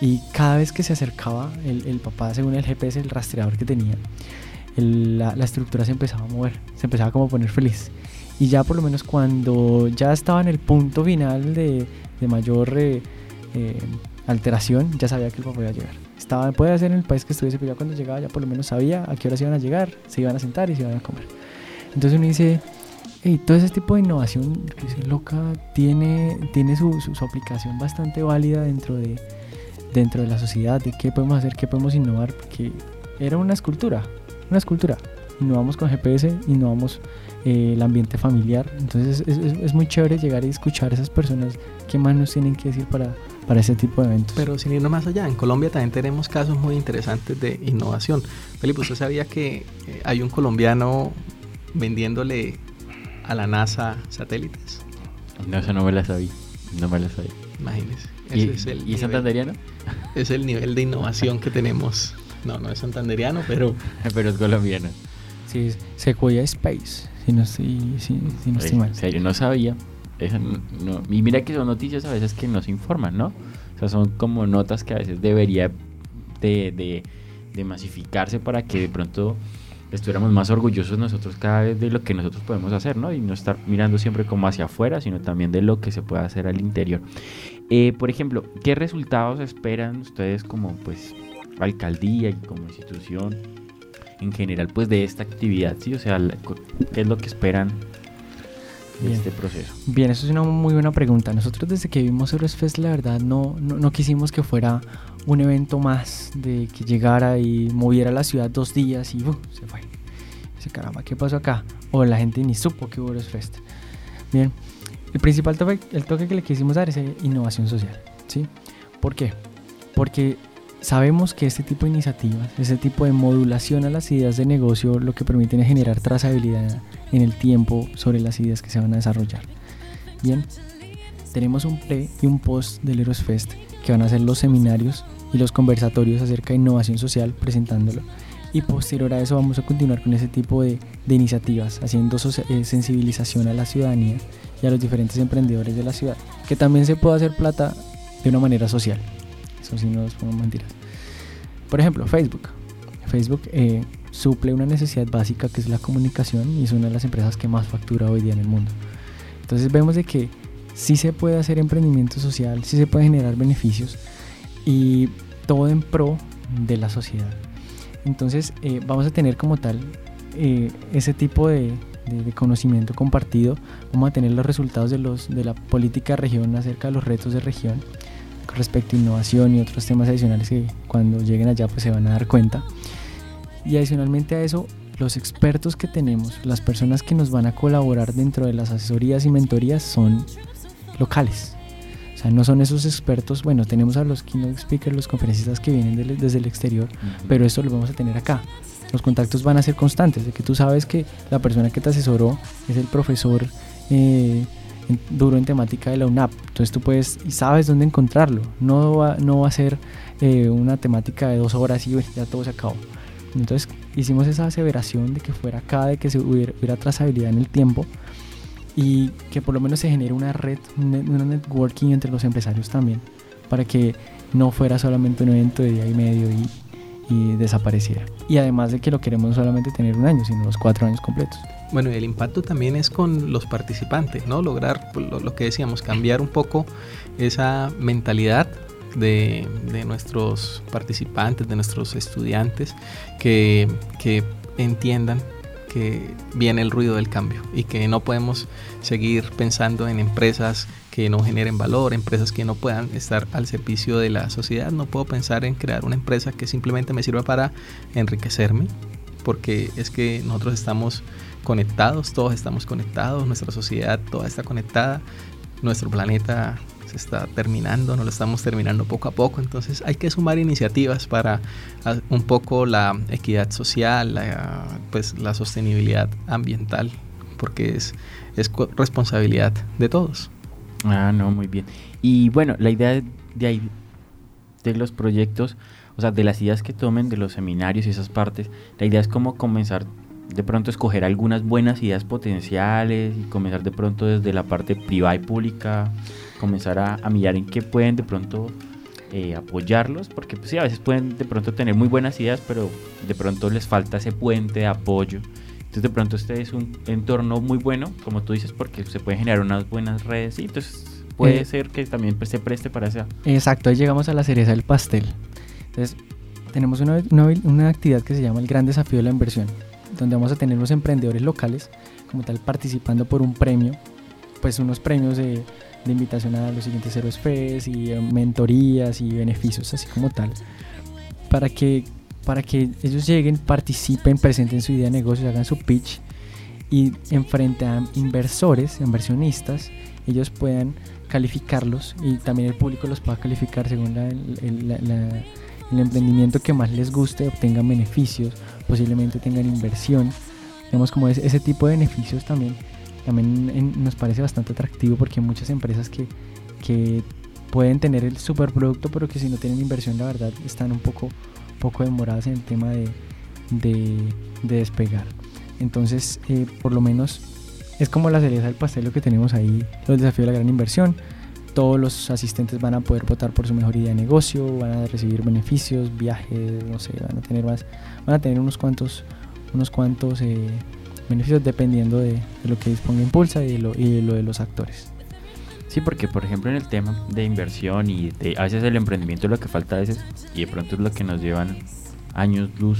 [SPEAKER 3] Y cada vez que se acercaba el, papá, según el GPS, el rastreador que tenía, el- la, la estructura se empezaba a mover, se empezaba como a poner feliz. Y ya por lo menos cuando ya estaba en el punto final de, de mayor eh, eh, alteración, ya sabía que el papá iba a llegar. Estaba, puede ser en el país que estuviese, pero ya cuando llegaba ya por lo menos sabía a qué horas iban a llegar, se iban a sentar y se iban a comer. Entonces uno dice, hey, todo ese tipo de innovación que es loca tiene, tiene su, su- su aplicación bastante válida dentro de, dentro de la sociedad, de qué podemos hacer, qué podemos innovar, porque era una escultura, una escultura. Innovamos con GPS, innovamos eh, el ambiente familiar. Entonces es, es- es muy chévere llegar y escuchar a esas personas qué más nos tienen que decir para, para ese tipo de eventos.
[SPEAKER 4] Pero sin irnos más allá, en Colombia también tenemos casos muy interesantes de innovación. Felipe, ¿usted sabía que eh, hay un colombiano vendiéndole a la NASA satélites?
[SPEAKER 2] No, eso no me la sabía. No me la sabía.
[SPEAKER 4] Imagínese.
[SPEAKER 2] ¿Y,
[SPEAKER 4] es el
[SPEAKER 2] ¿y es
[SPEAKER 4] nivel-
[SPEAKER 2] santanderiano?
[SPEAKER 4] Es el nivel de innovación que tenemos. No, no es santanderiano, pero
[SPEAKER 2] Pero es colombiano.
[SPEAKER 3] Sí, Sequoia Space, si no estoy, si, si no estoy mal.
[SPEAKER 2] Sea, yo no sabía. Eso no- no- y mira que son noticias a veces que nos informan, ¿no? O sea, son como notas que a veces debería de, de- de masificarse para que de pronto estuviéramos más orgullosos nosotros cada vez de lo que nosotros podemos hacer, ¿no? Y no estar mirando siempre como hacia afuera, sino también de lo que se puede hacer al interior. Eh, por ejemplo, ¿qué resultados esperan ustedes como pues alcaldía y como institución en general pues de esta actividad? ¿sí? O sea, ¿qué es lo que esperan de
[SPEAKER 3] Bien.
[SPEAKER 2] este proceso?
[SPEAKER 3] Bien, eso es una muy buena pregunta. Nosotros desde que vimos Eurosfest, la verdad, no, no, no quisimos que fuera un evento más de que llegara y moviera la ciudad dos días y ¡uh! se fue. Dice, caramba, ¿qué pasó acá? O la gente ni supo que hubo Eurosfest. Bien, el principal toque, el toque que le quisimos dar es eh, innovación social. ¿sí? ¿Por qué? Porque sabemos que este tipo de iniciativas, este tipo de modulación a las ideas de negocio, lo que permiten es generar trazabilidad en el tiempo sobre las ideas que se van a desarrollar. Bien, tenemos un pre y un post del Eros Fest que van a ser los seminarios y los conversatorios acerca de innovación social presentándolo. Y posterior a eso vamos a continuar con ese tipo de, iniciativas, haciendo eh, sensibilización a la ciudadanía y a los diferentes emprendedores de la ciudad, que también se puede hacer plata de una manera social. Eso sí, no pongo mentiras. Por ejemplo, Facebook. Facebook eh, suple una necesidad básica que es la comunicación y es una de las empresas que más factura hoy día en el mundo. Entonces vemos de que sí se puede hacer emprendimiento social, sí se puede generar beneficios y todo en pro de la sociedad. Entonces eh, vamos a tener como tal eh, ese tipo de, de- de conocimiento compartido, vamos a tener los resultados de, los, de la política región acerca de los retos de región respecto a innovación y otros temas adicionales que cuando lleguen allá pues se van a dar cuenta. Y adicionalmente a eso, los expertos que tenemos, las personas que nos van a colaborar dentro de las asesorías y mentorías son locales. O sea, no son esos expertos, bueno, tenemos a los keynote speakers, los conferencistas que vienen desde el exterior, pero esto lo vamos a tener acá. Los contactos van a ser constantes, de que tú sabes que la persona que te asesoró es el profesor eh, duro en temática de la UNAP. Entonces tú puedes y sabes dónde encontrarlo. No va, no va a ser eh, una temática de dos horas y uy, ya todo se acabó. Entonces hicimos esa aseveración de que fuera acá, de que se hubiera, hubiera trazabilidad en el tiempo y que por lo menos se genere una red, una networking entre los empresarios también, para que no fuera solamente un evento de día y medio y, y desapareciera. Y además de que lo queremos no solamente tener un año, sino los cuatro años completos.
[SPEAKER 4] Bueno, y el impacto también es con los participantes, ¿no? Lograr pues, lo, lo que decíamos, cambiar un poco esa mentalidad de, nuestros participantes, de nuestros estudiantes, que, que entiendan que viene el ruido del cambio y que no podemos seguir pensando en empresas que no generen valor, empresas que no puedan estar al servicio de la sociedad. No puedo pensar en crear una empresa que simplemente me sirva para enriquecerme, porque es que nosotros estamos conectados, todos estamos conectados, nuestra sociedad toda está conectada, nuestro planeta se está terminando, no lo estamos terminando poco a poco, entonces hay que sumar iniciativas para ah, un poco la equidad social, la, pues la sostenibilidad ambiental, porque es, es responsabilidad de todos.
[SPEAKER 2] Ah, no, muy bien. Y bueno, la idea de, ahí, de los proyectos, o sea, de las ideas que tomen, de los seminarios y esas partes, la idea es como comenzar de pronto escoger algunas buenas ideas potenciales y comenzar de pronto desde la parte privada y pública comenzar a, a mirar en qué pueden de pronto eh, apoyarlos, porque pues sí, a veces pueden de pronto tener muy buenas ideas, pero de pronto les falta ese puente de apoyo. Entonces de pronto este es un entorno muy bueno, como tú dices, porque se pueden generar unas buenas redes y entonces puede
[SPEAKER 3] Eh,
[SPEAKER 2] ser que también pues, se preste para esa...
[SPEAKER 3] Exacto, ahí llegamos a la cereza del pastel. Entonces, tenemos una, una, una actividad que se llama el Gran Desafío de la Inversión, donde vamos a tener unos emprendedores locales, como tal, participando por un premio, pues unos premios de, de invitación a los siguientes Héroes Fest y eh, mentorías y beneficios, así como tal, para que, para que ellos lleguen, participen, presenten su idea de negocio, hagan su pitch y enfrente a inversores, inversionistas, ellos puedan calificarlos y también el público los pueda calificar según la- el, la- la- el emprendimiento que más les guste, obtengan beneficios, posiblemente tengan inversión. Vemos como ese tipo de beneficios también, también nos parece bastante atractivo porque hay muchas empresas que, que pueden tener el superproducto, pero que si no tienen inversión, la verdad, están un poco, poco demoradas en el tema de, de, de despegar. Entonces, eh, por lo menos es como la cereza del pastel lo que tenemos ahí, los desafíos de la gran inversión. Todos los asistentes van a poder votar por su mejor idea de negocio, van a recibir beneficios, viajes, no sé, van a tener más, van a tener unos cuantos, unos cuantos eh, beneficios dependiendo de, lo que disponga Impulsa y de, lo, y de lo de los actores.
[SPEAKER 2] Sí, porque por ejemplo en el tema de inversión y de, a veces el emprendimiento lo que falta a veces, y de pronto es lo que nos llevan años luz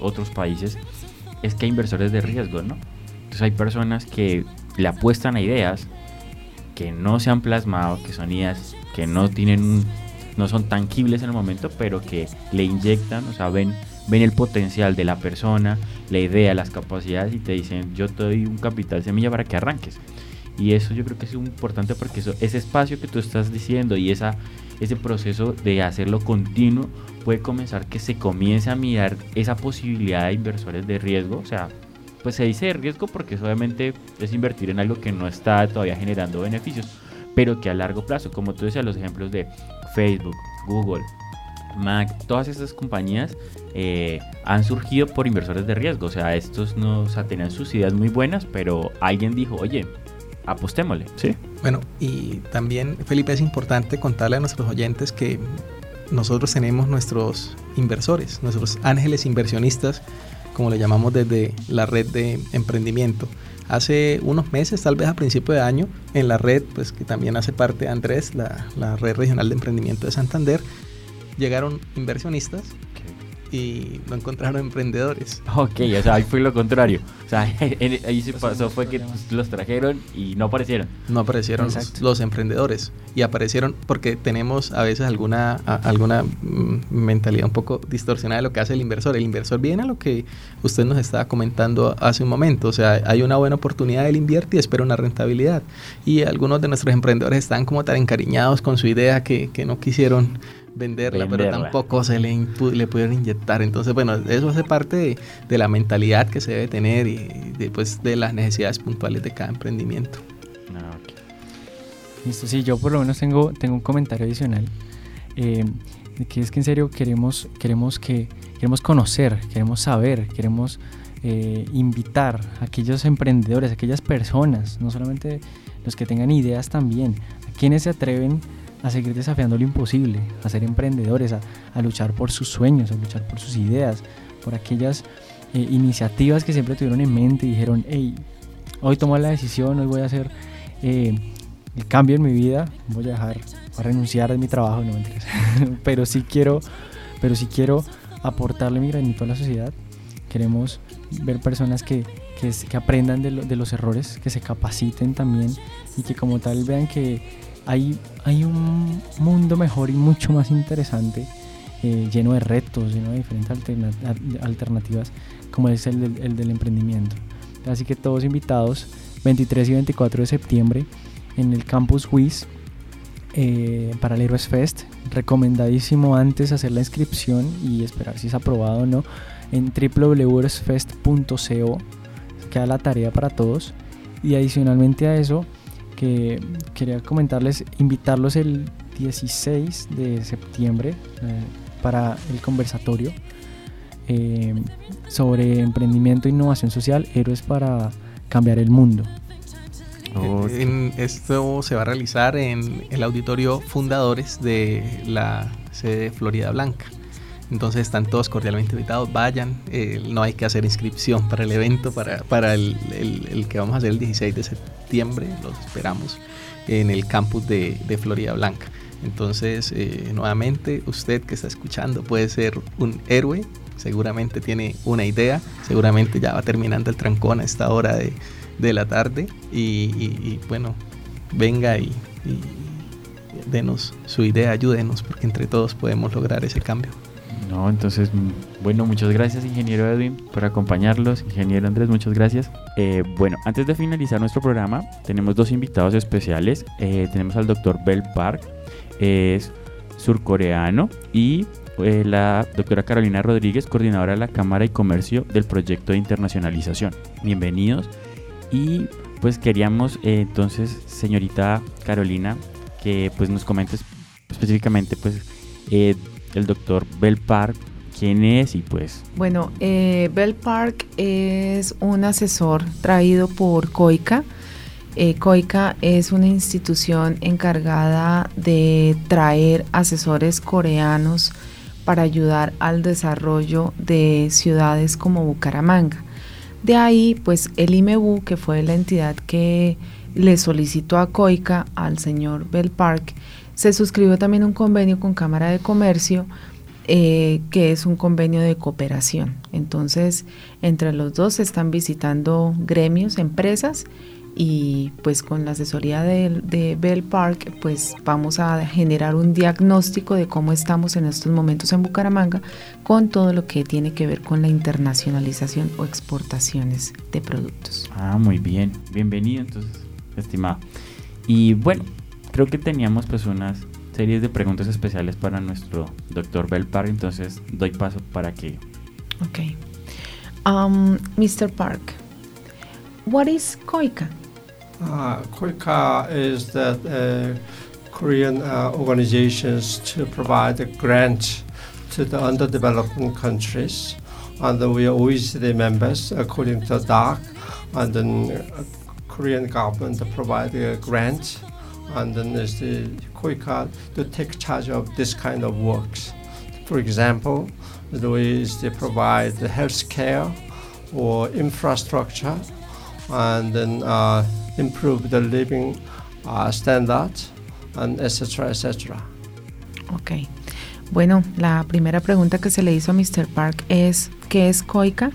[SPEAKER 2] otros países, es que hay inversores de riesgo, ¿no? Entonces hay personas que le apuestan a ideas que no se han plasmado, que son ideas que no tienen no son tangibles en el momento, pero que le inyectan, o sea, ven, ven el potencial de la persona, la idea, las capacidades y te dicen, yo te doy un capital semilla para que arranques. Y eso yo creo que es importante porque eso, ese espacio que tú estás diciendo y esa, ese proceso de hacerlo continuo puede comenzar que se comience a mirar esa posibilidad de inversores de riesgo. O sea, pues se dice de riesgo porque obviamente es invertir en algo que no está todavía generando beneficios, pero que a largo plazo, como tú decías, los ejemplos de Facebook, Google, Mac, todas estas compañías eh, han surgido por inversores de riesgo. O sea, estos no o sea, tenían sus ideas muy buenas, pero alguien dijo, oye, apostémosle. ¿sí?
[SPEAKER 4] Bueno, y también, Felipe, es importante contarle a nuestros oyentes que nosotros tenemos nuestros inversores, nuestros ángeles inversionistas, como le llamamos desde la red de emprendimiento. Hace unos meses, tal vez a principio de año, en la red, pues que también hace parte Andrés, la, la red regional de emprendimiento de Santander, llegaron inversionistas y no encontraron emprendedores.
[SPEAKER 2] Ok, o sea, ahí fue lo contrario. O sea, en- ahí se pasó fue que los trajeron y no aparecieron.
[SPEAKER 4] No aparecieron los, los emprendedores y aparecieron porque tenemos a veces alguna, a- alguna mm, mentalidad un poco distorsionada de lo que hace el inversor. El inversor viene a lo que usted nos estaba comentando hace un momento. O sea, hay una buena oportunidad, él invierte y espera una rentabilidad. Y algunos de nuestros emprendedores están como tan encariñados con su idea que, que no quisieron venderla, pero
[SPEAKER 2] Venderla.
[SPEAKER 4] tampoco se le, le pudieron inyectar. Entonces, bueno, eso hace parte de, de la mentalidad que se debe tener y de, pues, de las necesidades puntuales de cada emprendimiento.
[SPEAKER 2] Ah, ok.
[SPEAKER 3] Listo, sí, yo por lo menos tengo, tengo un comentario adicional. eh, que es que en serio queremos, queremos que queremos conocer, queremos saber, queremos eh, invitar a aquellos emprendedores, a aquellas personas, no solamente los que tengan ideas también, a quienes se atreven a seguir desafiando lo imposible, a ser emprendedores, a, a luchar por sus sueños, a luchar por sus ideas, por aquellas eh, iniciativas que siempre tuvieron en mente y dijeron, hey, hoy tomo la decisión, hoy voy a hacer eh, el cambio en mi vida, voy a dejar, voy a renunciar a mi trabajo, no mentiras, pero sí quiero, pero sí quiero aportarle mi granito a la sociedad. Queremos ver personas que, que, que aprendan de, lo- de los errores, que se capaciten también y que como tal vean que hay, hay un mundo mejor y mucho más interesante, eh, lleno de retos, lleno de diferentes alterna- al- alternativas, como es el del, el del emprendimiento. Así que todos invitados, 23 y 24 de septiembre, en el campus WIS eh, para el Heroes Fest. Recomendadísimo antes hacer la inscripción y esperar si es aprobado o no en www.heroesfest.co. Queda la tarea para todos. Y adicionalmente a eso, que quería comentarles, invitarlos el 16 de septiembre eh, para el conversatorio eh, sobre emprendimiento e innovación social, héroes para cambiar el mundo.
[SPEAKER 4] En, esto se va a realizar en el auditorio Fundadores de la sede Florida Blanca. Entonces están todos cordialmente invitados, vayan, eh, no hay que hacer inscripción para el evento, para, para el, que vamos a hacer el 16 de septiembre, los esperamos en el campus de, Florida Blanca. Entonces, eh, nuevamente, usted que está escuchando puede ser un héroe, seguramente tiene una idea, seguramente ya va terminando el trancón a esta hora de, de la tarde y, bueno, venga y denos su idea, ayúdenos, porque entre todos podemos lograr ese cambio.
[SPEAKER 2] No, entonces, bueno, muchas gracias, ingeniero Edwin, por acompañarlos. Ingeniero Andrés, muchas gracias. Eh, bueno, antes de finalizar nuestro programa, tenemos dos invitados especiales. Eh, tenemos al doctor Bell Park, es surcoreano, y eh, la doctora Carolina Rodríguez, coordinadora de la Cámara y Comercio del proyecto de internacionalización. Bienvenidos. Y pues queríamos entonces, señorita Carolina, que pues nos comentes específicamente pues el doctor Bell Park. ¿Quién es? Y pues...
[SPEAKER 5] Bueno, eh, Bell Park es un asesor traído por COICA. Eh, COICA es una institución encargada de traer asesores coreanos para ayudar al desarrollo de ciudades como Bucaramanga. De ahí, pues el IMEBU, que fue la entidad que le solicitó a COICA al señor Bell Park, se suscribió también un convenio con Cámara de Comercio, eh, que es un convenio de cooperación. Entonces, entre los dos se están visitando gremios, empresas, y pues con la asesoría de, de, Bell Park, pues vamos a generar un diagnóstico de cómo estamos en estos momentos en Bucaramanga con todo lo que tiene que ver con la internacionalización o exportaciones de productos.
[SPEAKER 2] Ah, muy bien. Bienvenido entonces, estimado. Y bueno, creo que teníamos pues unas series de preguntas especiales para nuestro doctor Bell Park, entonces doy paso para que...
[SPEAKER 5] Ok. Um, Mr. Park, what is COICA?
[SPEAKER 6] Uh, COICA is that uh, Korean uh, organizations to provide a grant to the underdeveloped countries. And we are OECD members according to DAC. And then uh, Korean government provide a grant and then there's the COICA to take charge of this kind of works. For example, the ways they provide the health care or infrastructure and then uh, improve the living uh, standard and etc. etc.
[SPEAKER 5] Ok. Bueno, la primera pregunta que se le hizo a Mr. Park es ¿qué es COICA?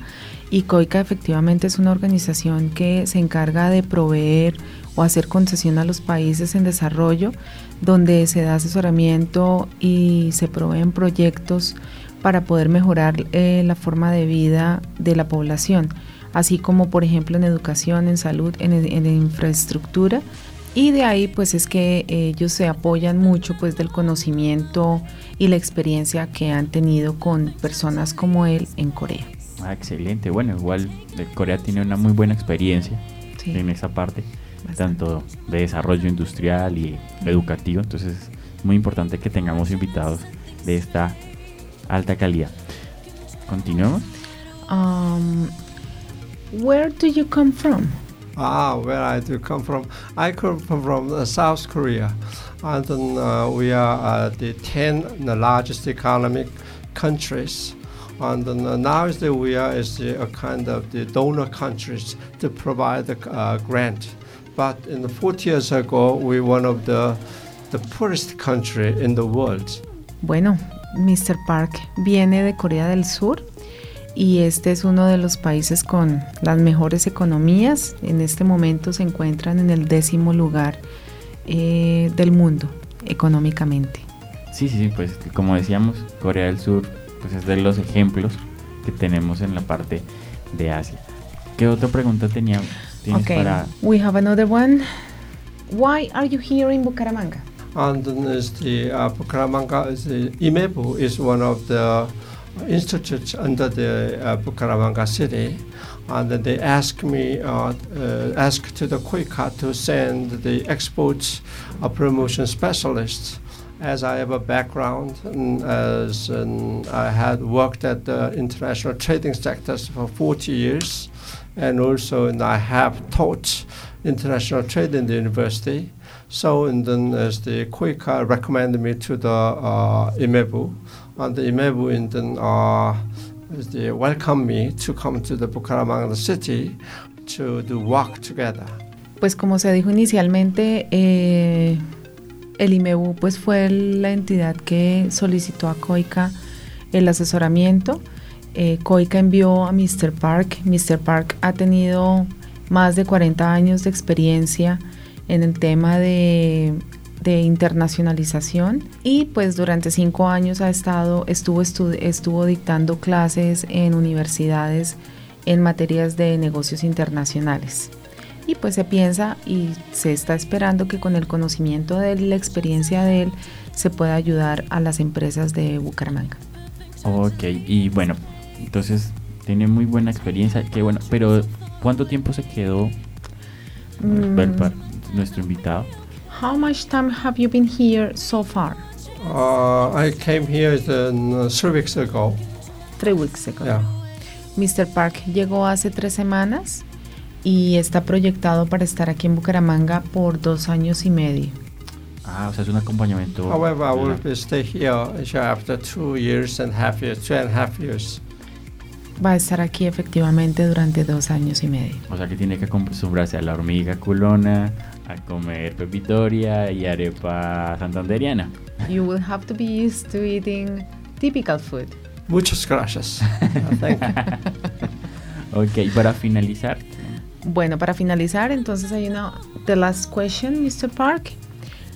[SPEAKER 5] Y COICA efectivamente es una organización que se encarga de proveer o hacer concesión a los países en desarrollo, donde se da asesoramiento y se proveen proyectos para poder mejorar eh, la forma de vida de la población, así como por ejemplo en educación, en salud, en, en infraestructura. Y de ahí pues es que ellos se apoyan mucho pues del conocimiento y la experiencia que han tenido con personas como él en Corea.
[SPEAKER 2] Ah, excelente. Bueno, igual eh, Corea tiene una muy buena experiencia en esa parte tanto de desarrollo industrial y educativo. Entonces es muy importante que tengamos invitados de esta alta calidad. Continuemos.
[SPEAKER 5] Um, where do you come from?
[SPEAKER 6] Ah, where I do come from? I come from uh, South Korea, and then, uh, we are uh, the 10 the largest economic countries. And then, uh, now is that we are is the, a kind of the donor countries to provide the uh, grant but in the 40 years ago, we were one of the, the poorest country in the world.
[SPEAKER 5] Bueno, Mr. Park viene de Corea del Sur y este es uno de los países con las mejores economías. En este momento se encuentran en el décimo lugar eh, del mundo económicamente.
[SPEAKER 2] Sí, sí, sí, pues como decíamos, Corea del Sur pues es de los ejemplos que tenemos en la parte de Asia. ¿Qué otra pregunta teníamos?
[SPEAKER 5] Okay, we have another one. Why are you here in Bucaramanga?
[SPEAKER 6] And the uh, Bucaramanga is the IMEBU is one of the institutes under the uh, Bucaramanga city, and they asked me uh, uh, asked to the COICA to send the export uh, promotion specialists. As I have a background and as and I had worked at the international trading sectors for 40 years, and also and I have taught international trade in the university. So, and then as the Koika recommended me to the uh, IMEBU, and the IMEBU and then uh, they welcome me to come to the Bucaramanga city to do work together.
[SPEAKER 5] Pues como se dijo inicialmente, eh, el IMEBU pues fue la entidad que solicitó a COICA el asesoramiento. Eh, COICA envió a Mr. Park. Mr. Park ha tenido más de 40 años de experiencia en el tema de, de internacionalización y pues durante cinco años ha estado, estuvo, estuvo dictando clases en universidades en materias de negocios internacionales. Y pues se piensa y se está esperando que con el conocimiento de la experiencia de él se pueda ayudar a las empresas de Bucaramanga.
[SPEAKER 2] Ok, y bueno, entonces tiene muy buena experiencia, qué bueno, pero ¿cuánto tiempo se quedó mm. nuestro invitado?
[SPEAKER 5] How much time have you been here so far?
[SPEAKER 6] Uh, I came here uh, three weeks ago.
[SPEAKER 5] Three weeks ago. Yeah. Mr. Park llegó hace tres semanas y está proyectado para estar aquí en Bucaramanga por dos años y medio.
[SPEAKER 2] Ah, o sea, es un acompañamiento.
[SPEAKER 6] However, I will stay here after two years and half years, two and a half years.
[SPEAKER 5] Va a estar aquí efectivamente durante dos años y medio.
[SPEAKER 2] O sea que tiene que acostumbrarse a la hormiga culona, a comer pepitoria y arepa santanderiana.
[SPEAKER 5] You will have to be used to eating typical food.
[SPEAKER 6] Muchas gracias.
[SPEAKER 2] Ok, para finalizar.
[SPEAKER 5] Bueno, para finalizar, entonces hay una. The last question, Mr. Park.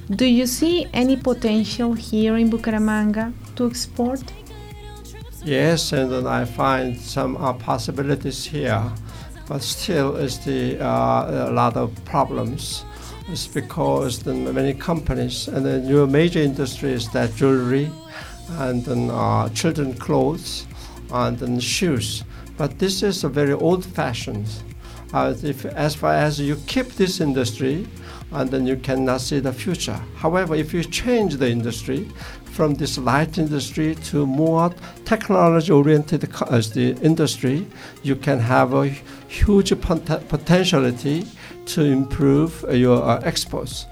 [SPEAKER 5] Do you see any potential here in Bucaramanga to export?
[SPEAKER 6] Yes, and then I find some uh, possibilities here, but still, it's the uh, a lot of problems. It's because the many companies and the new major industries that jewelry and then uh, children clothes and then shoes. But this is a very old-fashioned. Uh, if, as far as you keep this industry, and then you cannot see the future. However, if you change the industry from this light industry to more technology-oriented as the industry, you can have a huge pot- potentiality to improve your uh, exports.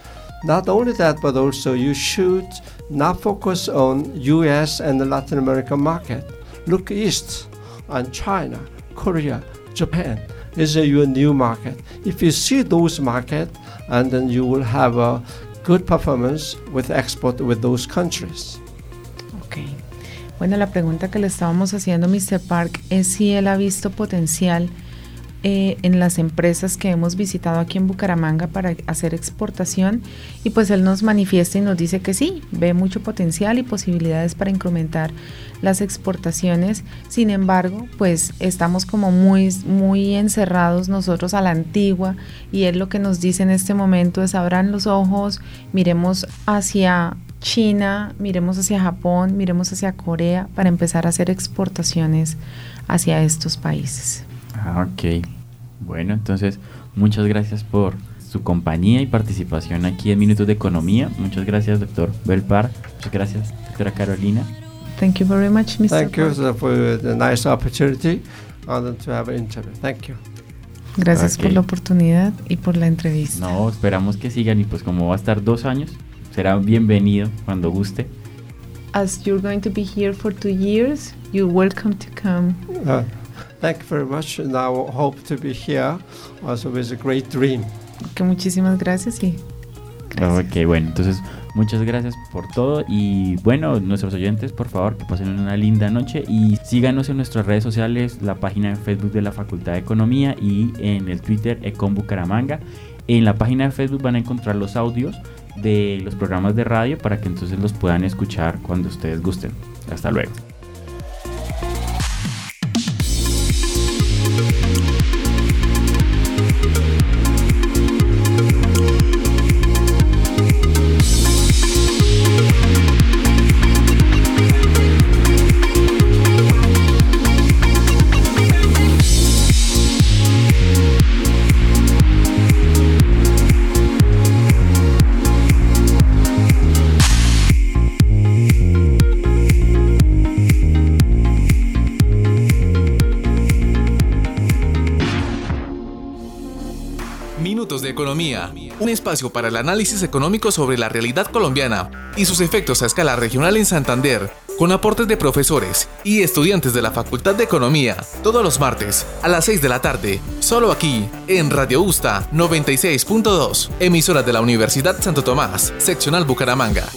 [SPEAKER 6] Not only that, but also you should not focus on U.S. and the Latin American market. Look east on China, Korea, Japan is your new market. If you see those markets, and then you will have a good performance with export with those countries.
[SPEAKER 5] Okay. Bueno, la pregunta que le estábamos haciendo Mr. Park es si él ha visto potencial Eh, en las empresas que hemos visitado aquí en Bucaramanga para hacer exportación y pues él nos manifiesta y nos dice que sí, ve mucho potencial y posibilidades para incrementar las exportaciones. Sin embargo, pues estamos como muy, muy encerrados nosotros a la antigua y él lo que nos dice en este momento es abran los ojos, miremos hacia China, miremos hacia Japón, miremos hacia Corea para empezar a hacer exportaciones hacia estos países.
[SPEAKER 2] Ah, ok. Bueno, entonces muchas gracias por su compañía y participación aquí en Minutos de Economía. Muchas gracias, doctor Belpar. Muchas gracias, doctora Carolina.
[SPEAKER 5] Thank you very much, Mr.
[SPEAKER 6] Thank you for the nice opportunity and to have an interview. Thank you.
[SPEAKER 5] Gracias por la oportunidad y por la entrevista.
[SPEAKER 2] No, esperamos que sigan y pues como va a estar dos años, será bienvenido cuando guste.
[SPEAKER 5] As you're going to be here for two years, you're welcome to come.
[SPEAKER 6] Uh, Thank you very much, and I hope to be here also with a great dream.
[SPEAKER 5] Que muchísimas gracias y
[SPEAKER 2] gracias. Ok, bueno, entonces muchas gracias por todo y bueno, nuestros oyentes, por favor, que pasen una linda noche y síganos en nuestras redes sociales, la página de Facebook de la Facultad de Economía y en el Twitter Econ Bucaramanga. En la página de Facebook van a encontrar los audios de los programas de radio para que entonces los puedan escuchar cuando ustedes gusten. Hasta luego.
[SPEAKER 1] Espacio para el análisis económico sobre la realidad colombiana y sus efectos a escala regional en Santander, con aportes de profesores y estudiantes de la Facultad de Economía, todos los martes a las 6 de la tarde, solo aquí en Radio Usta 96.2, emisora de la Universidad Santo Tomás, seccional Bucaramanga.